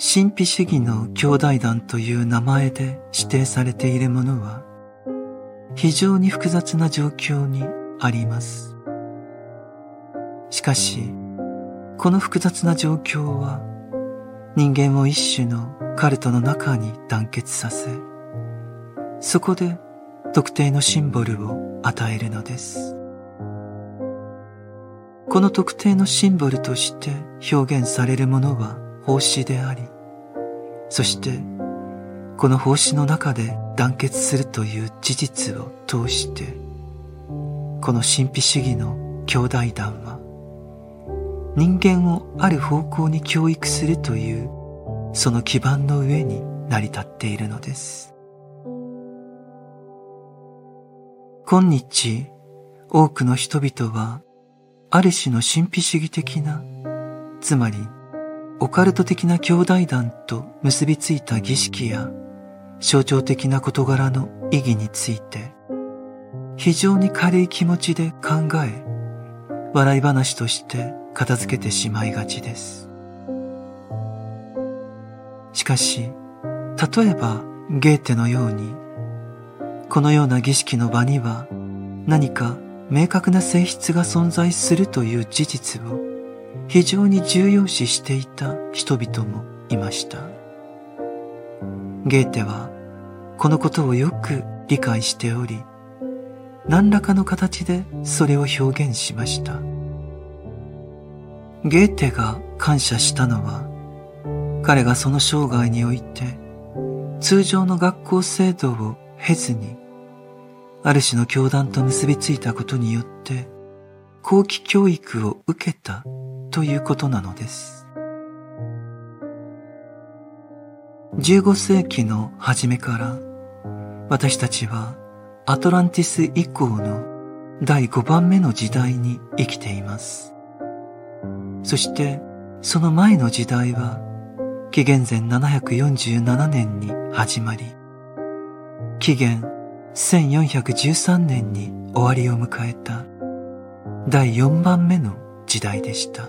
神秘主義の兄弟団という名前で指定されているものは非常に複雑な状況にあります。しかし、この複雑な状況は人間を一種のカルトの中に団結させ、そこで特定のシンボルを与えるのです。この特定のシンボルとして表現されるものは奉仕であり、そしてこの奉仕の中で団結するという事実を通して、この神秘主義の兄弟団は人間をある方向に教育するというその基盤の上に成り立っているのです。今日、多くの人々は、ある種の神秘主義的な、つまり、オカルト的な兄弟団と結びついた儀式や、象徴的な事柄の意義について、非常に軽い気持ちで考え、笑い話として片付けてしまいがちです。しかし、例えばゲーテのように、このような儀式の場には何か明確な性質が存在するという事実を非常に重要視していた人々もいました。ゲーテはこのことをよく理解しており、何らかの形でそれを表現しました。ゲーテが感謝したのは、彼がその生涯において、通常の学校制度を経ずに、ある種の教団と結びついたことによって、後期教育を受けたということなのです。15世紀の初めから、私たちはアトランティス以降の第5番目の時代に生きています。そしてその前の時代は紀元前747年に始まり、紀元1413年に終わりを迎えた第4番目の時代でした。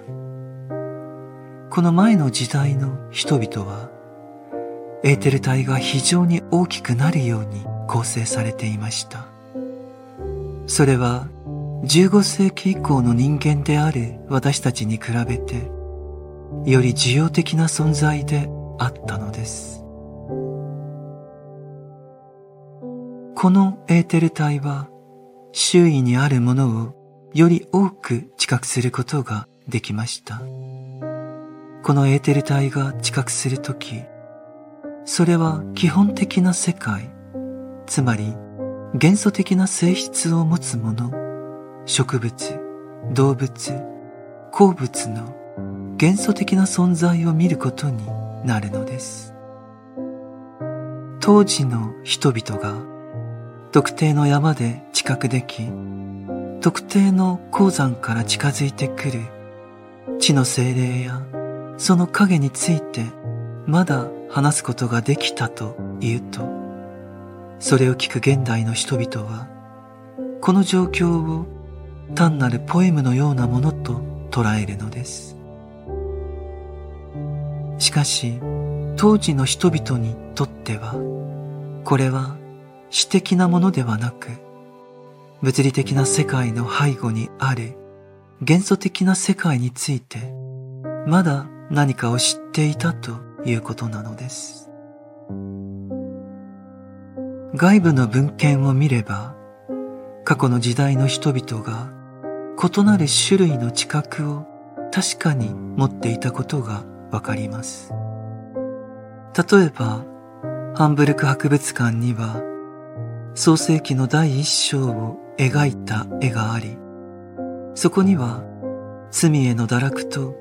この前の時代の人々はエーテル体が非常に大きくなるように構成されていました。それは15世紀以降の人間である私たちに比べて、より需要的な存在であったのです。このエーテル体は、周囲にあるものをより多く知覚することができました。このエーテル体が知覚するとき、それは基本的な世界、つまり元素的な性質を持つもの植物、動物、鉱物の元素的な存在を見ることになるのです。当時の人々が特定の山で知覚でき、特定の鉱山から近づいてくる地の精霊やその影についてまだ話すことができたというと、それを聞く現代の人々は、この状況を単なるポエムのようなものと捉えるのです。しかし、当時の人々にとっては、これは詩的なものではなく、物理的な世界の背後にある元素的な世界について、まだ何かを知っていたということなのです。外部の文献を見れば、過去の時代の人々が異なる種類の知覚を確かに持っていたことがわかります。例えば、ハンブルク博物館には、創世記の第一章を描いた絵があり、そこには罪への堕落と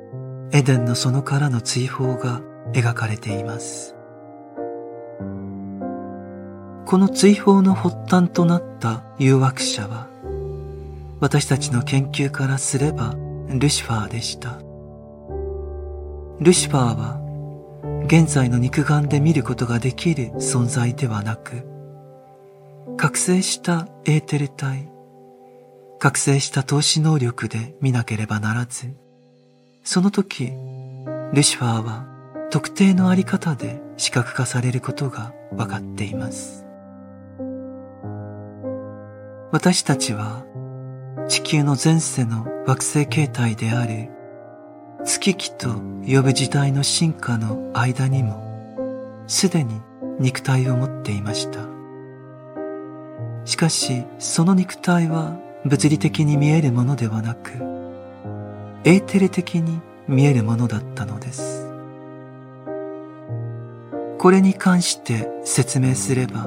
エデンの園からの追放が描かれています。この追放の発端となった誘惑者は、私たちの研究からすればルシファーでした。ルシファーは現在の肉眼で見ることができる存在ではなく、覚醒したエーテル体、覚醒した投資能力で見なければならず、その時、ルシファーは特定のあり方で視覚化されることが分かっています。私たちは地球の前世の惑星形態である月期と呼ぶ時代の進化の間にもすでに肉体を持っていました。しかしその肉体は物理的に見えるものではなくエーテル的に見えるものだったのです。これに関して説明すれば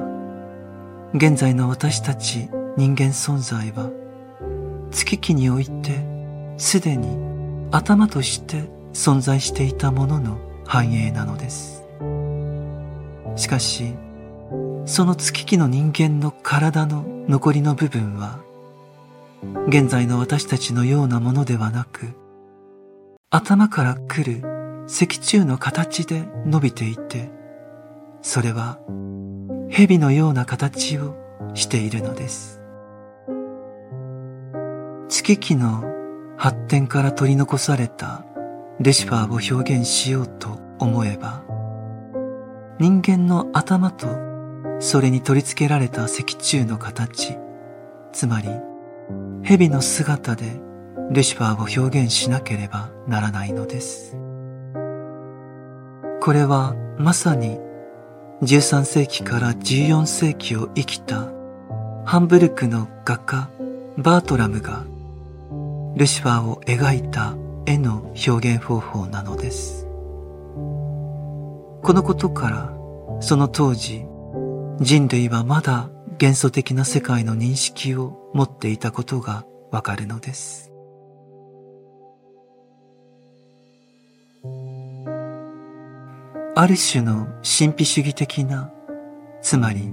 現在の私たち人間存在は月期においてすでに頭として存在していたものの繁栄なのです。しかし、その月期の人間の体の残りの部分は、現在の私たちのようなものではなく、頭から来る脊柱の形で伸びていて、それは蛇のような形をしているのです。月期の発展から取り残されたルシファーを表現しようと思えば、人間の頭とそれに取り付けられた脊柱の形、つまり蛇の姿でルシファーを表現しなければならないのです。これはまさに13世紀から14世紀を生きたハンブルクの画家バートラムがルシファーを描いた絵の表現方法なのです。このことからその当時人類はまだ幻想的な世界の認識を持っていたことがわかるのです。ある種の神秘主義的な、つまり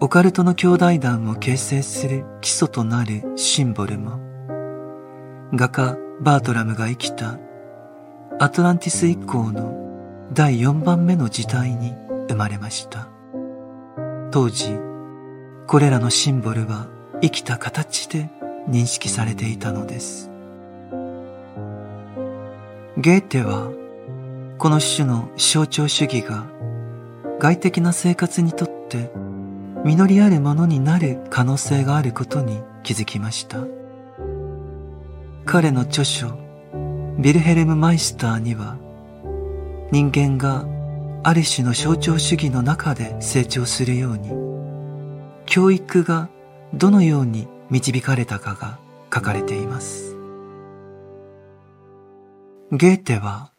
オカルトの兄弟団を形成する基礎となるシンボルも画家バートラムが生きたアトランティス以降の第4番目の時代に生まれました。当時、これらのシンボルは生きた形で認識されていたのです。ゲーテは、この種の象徴主義が外的な生活にとって実りあるものになる可能性があることに気づきました。彼の著書、ビルヘルム・マイスターには、人間がある種の象徴主義の中で成長するように、教育がどのように導かれたかが書かれています。ゲーテは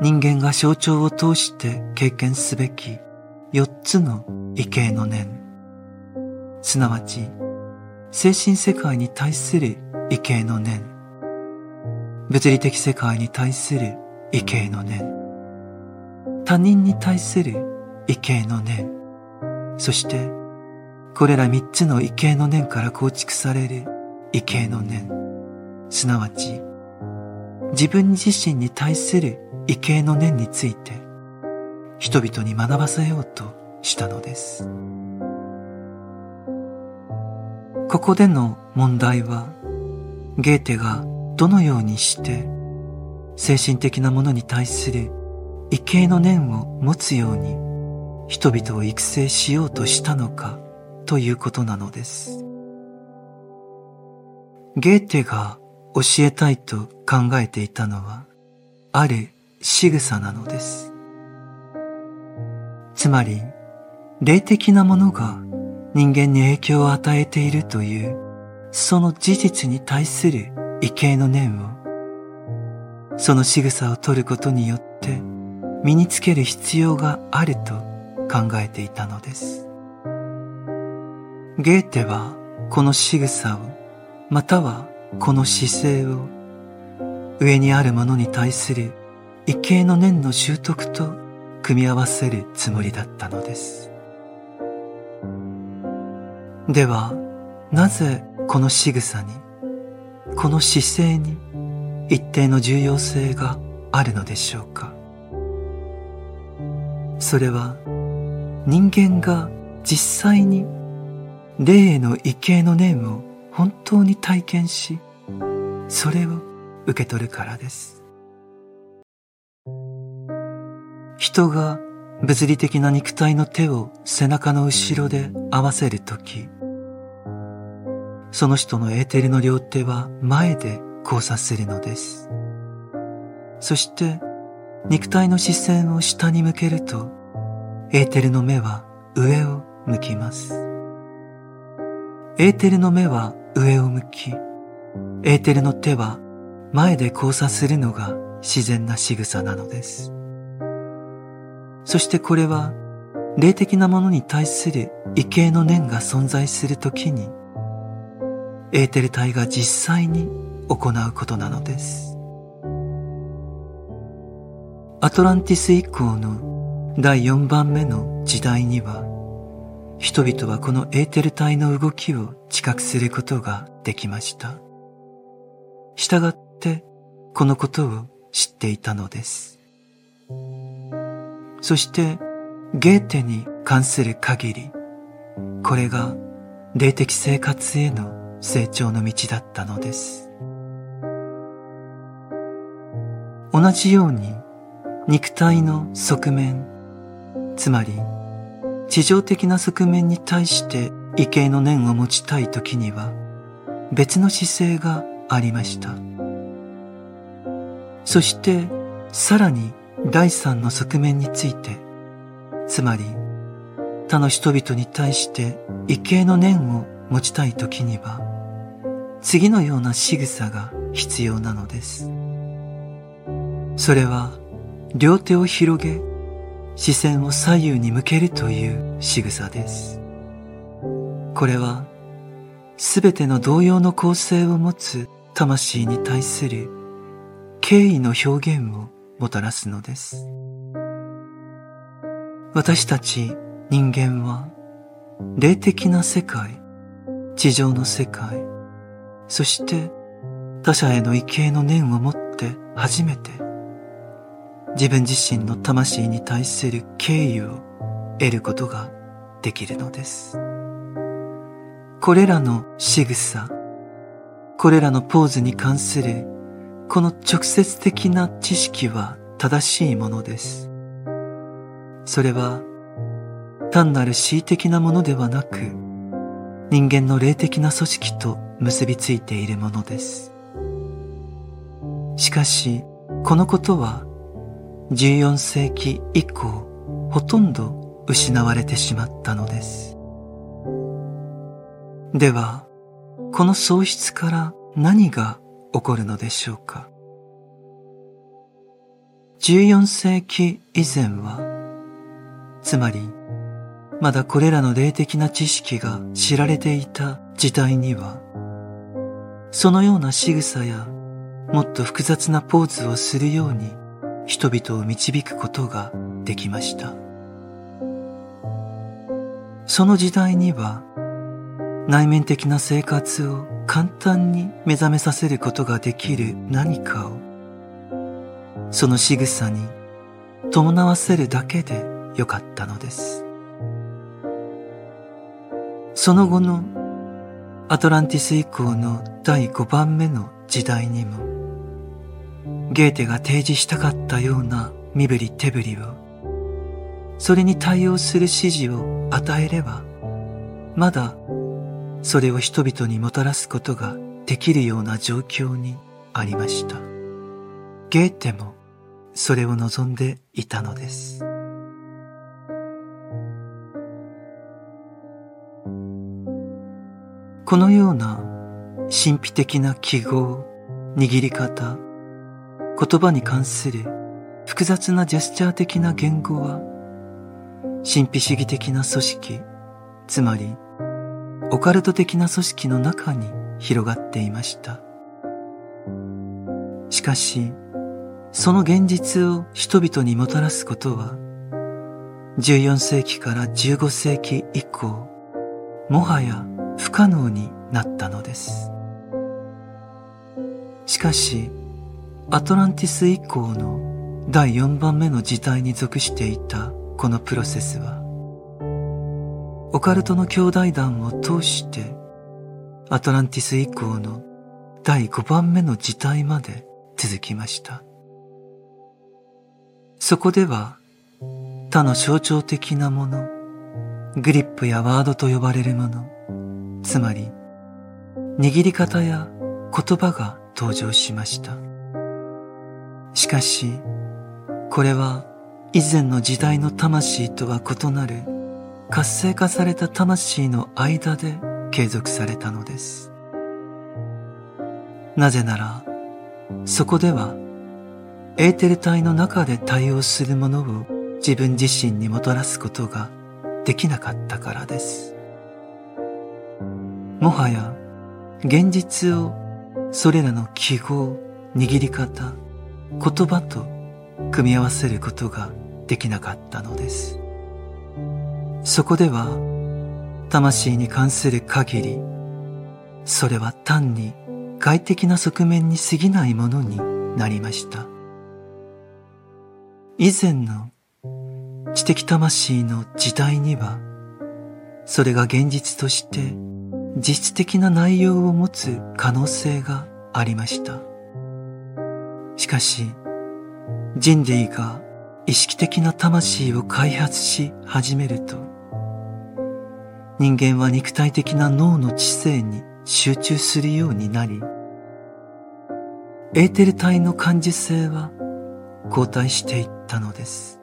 人間が象徴を通して経験すべき四つの異形の念、すなわち精神世界に対する異形の念、物理的世界に対する異形の念、他人に対する異形の念、そしてこれら三つの異形の念から構築される異形の念、すなわち自分自身に対する異形の念について人々に学ばせようとしたのです。ここでの問題はゲーテがどのようにして精神的なものに対する畏敬の念を持つように人々を育成しようとしたのかということなのです。ゲーテが教えたいと考えていたのはある仕草なのです。つまり霊的なものが人間に影響を与えているというその事実に対する畏敬の念を、その仕草を取ることによって身につける必要があると考えていたのです。ゲーテはこの仕草を、またはこの姿勢を、上にあるものに対する畏敬の念の習得と組み合わせるつもりだったのです。では、なぜこの仕草にこの姿勢に一定の重要性があるのでしょうか？それは人間が実際に霊への畏敬の念を本当に体験しそれを受け取るからです人が物理的な肉体の手を背中の後ろで合わせるとき、その人のエーテルの両手は前で交差するのです。そして肉体の視線を下に向けると、エーテルの目は上を向きます。エーテルの目は上を向き、エーテルの手は前で交差するのが自然な仕草なのです。そしてこれは霊的なものに対する異形の念が存在するときに、エーテル体が実際に行うことなのです。アトランティス以降の第4番目の時代には、人々はこのエーテル体の動きを知覚することができました。従ってこのことを知っていたのです。そしてゲーテに関する限り、これが霊的生活への成長の道だったのです。同じように肉体の側面、つまり地上的な側面に対して畏敬の念を持ちたい時には別の姿勢がありました。そしてさらに第三の側面について、つまり他の人々に対して畏敬の念を持ちたい時には次のような仕草が必要なのです。それは両手を広げ視線を左右に向けるという仕草です。これはすべての同様の構成を持つ魂に対する敬意の表現をもたらすのです。私たち人間は霊的な世界、地上の世界、そして他者への畏敬の念を持って初めて自分自身の魂に対する敬意を得ることができるのです。これらの仕草、これらのポーズに関するこの直接的な知識は正しいものです。それは単なる恣意的なものではなく人間の霊的な組織と結びついているものです。しかし、このことは14世紀以降ほとんど失われてしまったのです。では、この喪失から何が起こるのでしょうか？14世紀以前は、つまり、まだこれらの霊的な知識が知られていた時代には、そのような仕草やもっと複雑なポーズをするように人々を導くことができました。その時代には内面的な生活を簡単に目覚めさせることができる何かをその仕草に伴わせるだけでよかったのです。その後のアトランティス以降の第5番目の時代にもゲーテが提示したかったような身振り手振りを、それに対応する指示を与えれば、まだそれを人々にもたらすことができるような状況にありました。ゲーテもそれを望んでいたのです。このような神秘的な記号、握り方、言葉に関する複雑なジェスチャー的な言語は、神秘主義的な組織、つまり、オカルト的な組織の中に広がっていました。しかし、その現実を人々にもたらすことは、14世紀から15世紀以降、もはや不可能になったのです。しかし、アトランティス以降の第4番目の時代に属していたこのプロセスは、オカルトの兄弟団を通してアトランティス以降の第5番目の時代まで続きました。そこでは他の象徴的なもの、グリップやワードと呼ばれるもの、つまり、握り方や言葉が登場しました。しかし、これは以前の時代の魂とは異なる活性化された魂の間で継続されたのです。なぜなら、そこではエーテル体の中で対応するものを自分自身にもたらすことができなかったからです。もはや現実をそれらの記号、握り方、言葉と組み合わせることができなかったのです。そこでは魂に関する限り、それは単に外的な側面に過ぎないものになりました。以前の知的魂の時代には、それが現実として実質的な内容を持つ可能性がありました。しかし、人類が意識的な魂を開発し始めると、人間は肉体的な脳の知性に集中するようになり、エーテル体の感受性は後退していったのです。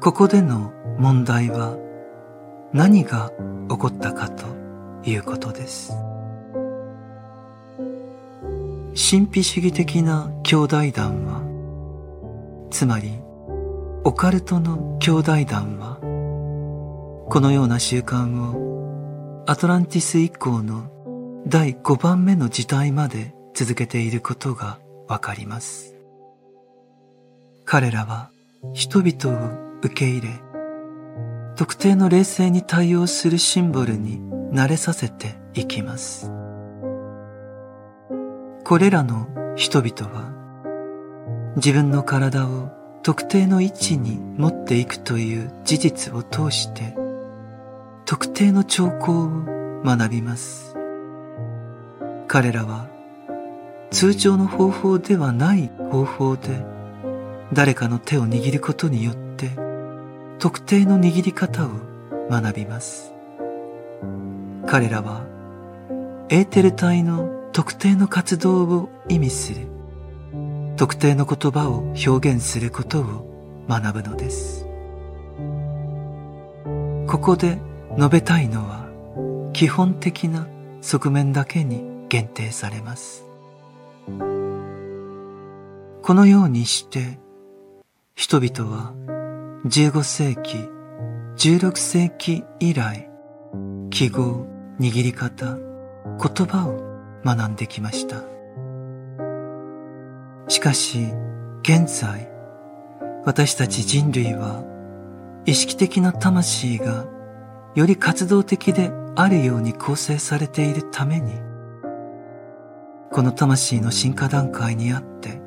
ここでの問題は何が起こったかということです。神秘主義的な兄弟団は、つまりオカルトの兄弟団は、このような習慣をアトランティス以降の第5番目の時代まで続けていることがわかります。彼らは人々を受け入れ、特定の霊性に対応するシンボルに慣れさせていきます。これらの人々は自分の体を特定の位置に持っていくという事実を通して特定の兆候を学びます。彼らは通常の方法ではない方法で誰かの手を握ることによって特定の握り方を学びます。彼らはエーテル体の特定の活動を意味する特定の言葉を表現することを学ぶのです。ここで述べたいのは基本的な側面だけに限定されます。このようにして人々は15世紀、16世紀以来記号、握り方、言葉を学んできました。しかし、現在、私たち人類は意識的な魂がより活動的であるように構成されているために、この魂の進化段階にあって、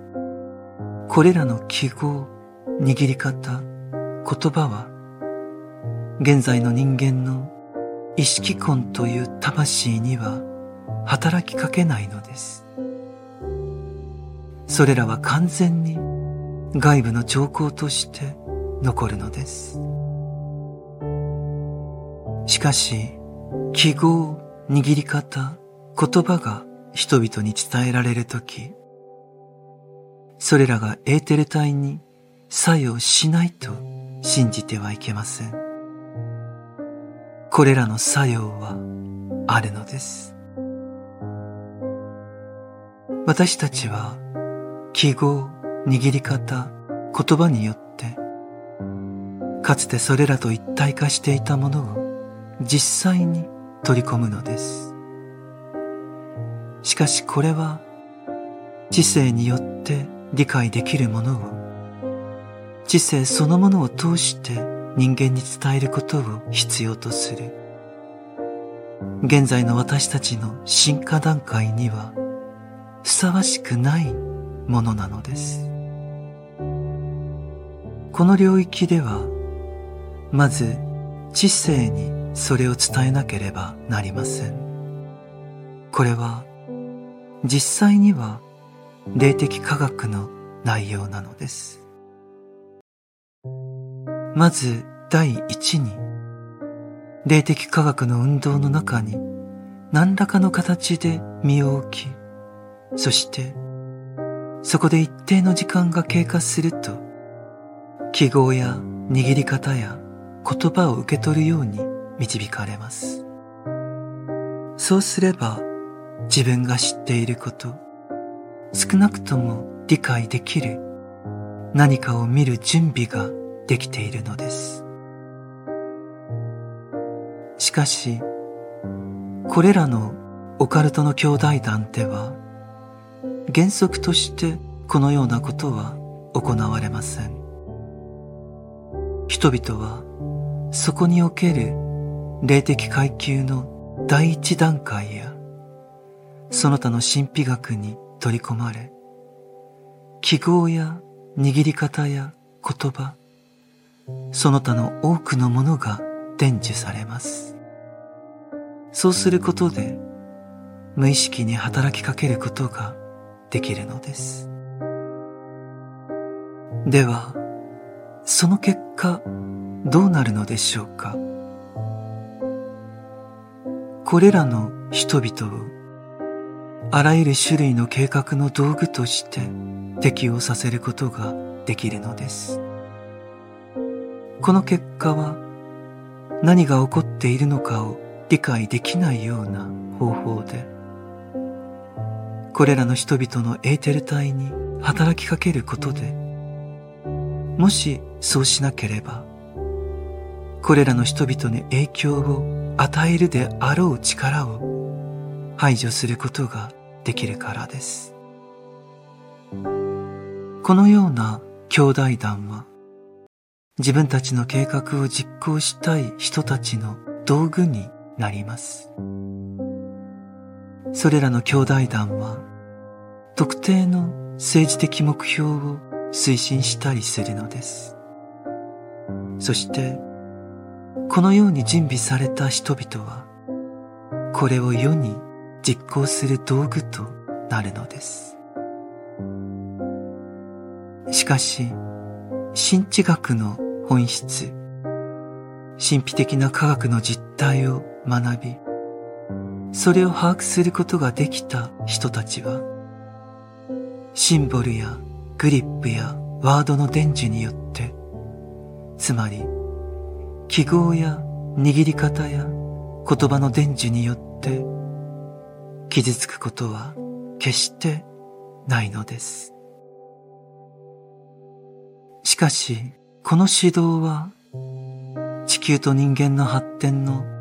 これらの記号、握り方、言葉は、現在の人間の意識根という魂には働きかけないのです。それらは完全に外部の兆候として残るのです。しかし、記号、握り方、言葉が人々に伝えられるとき、それらがエーテル体に作用しないと信じてはいけません。これらの作用はあるのです。私たちは記号、握り方、言葉によってかつてそれらと一体化していたものを実際に取り込むのです。しかしこれは知性によって理解できるものを知性そのものを通して人間に伝えることを必要とする。現在の私たちの進化段階にはふさわしくないものなのです。この領域では、まず知性にそれを伝えなければなりません。これは実際には霊的科学の内容なのです。まず第一に、霊的科学の運動の中に何らかの形で身を置き、そしてそこで一定の時間が経過すると、記号や握り方や言葉を受け取るように導かれます。そうすれば自分が知っていること、少なくとも理解できる何かを見る準備ができているのです。しかし、これらのオカルトの兄弟団では、原則としてこのようなことは行われません。人々はそこにおける霊的階級の第一段階やその他の神秘学に取り込まれ記号や握り方や言葉その他の多くのものが伝授されますそうすることで無意識に働きかけることができるのです。ではその結果どうなるのでしょうか？これらの人々をあらゆる種類の計画の道具として適用させることができるのです。この結果は何が起こっているのかを理解できないような方法でこれらの人々のエーテル体に働きかけることでもしそうしなければ、これらの人々に影響を与えるであろう力を排除することができるからです。このような兄弟団は、自分たちの計画を実行したい人たちの道具になります。それらの兄弟団は、特定の政治的目標を推進したりするのです。そして、このように準備された人々は、これを世に実行する道具となるのです。しかし、神知学の本質、神秘的な科学の実態を学び、それを把握することができた人たちは、シンボルやグリップやワードの伝授によって、つまり記号や握り方や言葉の伝授によって傷つくことは決してないのです。しかし、この指導は地球と人間の発展の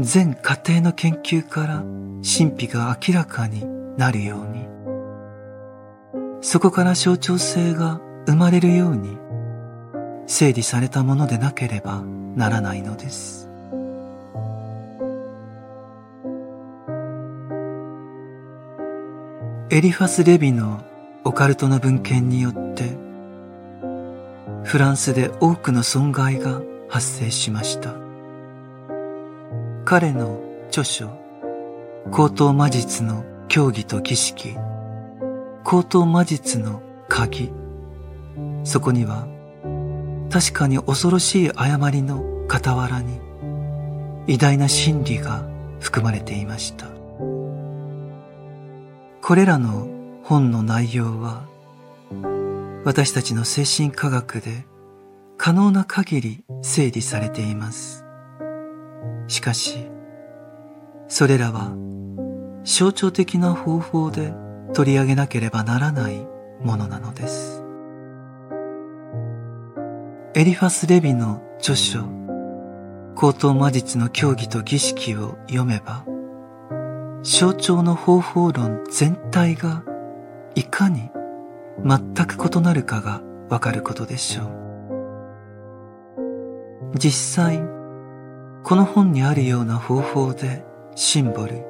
全過程の研究から神秘が明らかになるようにそこから象徴性が生まれるように整理されたものでなければならないのです。エリファス・レビのオカルトの文献によってフランスで多くの損害が発生しました。彼の著書、高等魔術の教義と儀式高等魔術の鍵。そこには確かに恐ろしい誤りの傍らに偉大な真理が含まれていました。これらの本の内容は私たちの精神科学で可能な限り整理されています。しかし、それらは象徴的な方法で取り上げなければならないものなのです。エリファス・レビの著書、高等魔術の教義と儀式を読めば、象徴の方法論全体がいかに全く異なるかがわかることでしょう。実際、この本にあるような方法でシンボル、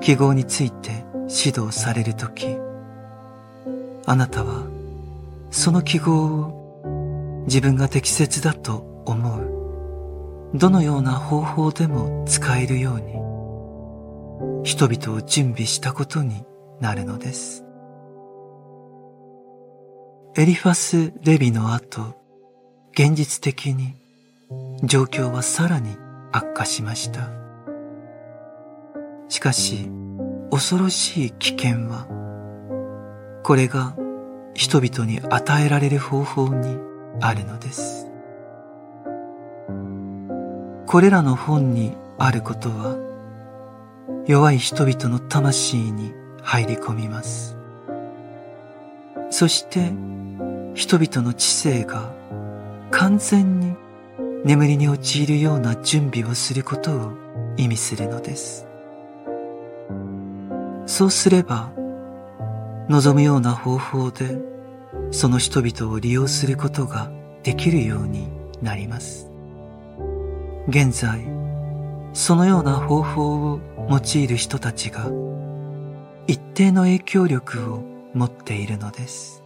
記号について指導されるとき、あなたはその記号を自分が適切だと思う、どのような方法でも使えるように、人々を準備したことになるのです。エリファス・レビの後、現実的に状況はさらに悪化しました。しかし、恐ろしい危険は、これが人々に与えられる方法にあるのです。これらの本にあることは、弱い人々の魂に入り込みます。そして人々の知性が完全に眠りに陥るような準備をすることを意味するのです。そうすれば、望むような方法でその人々を利用することができるようになります。現在、そのような方法を用いる人たちが一定の影響力を持っているのです。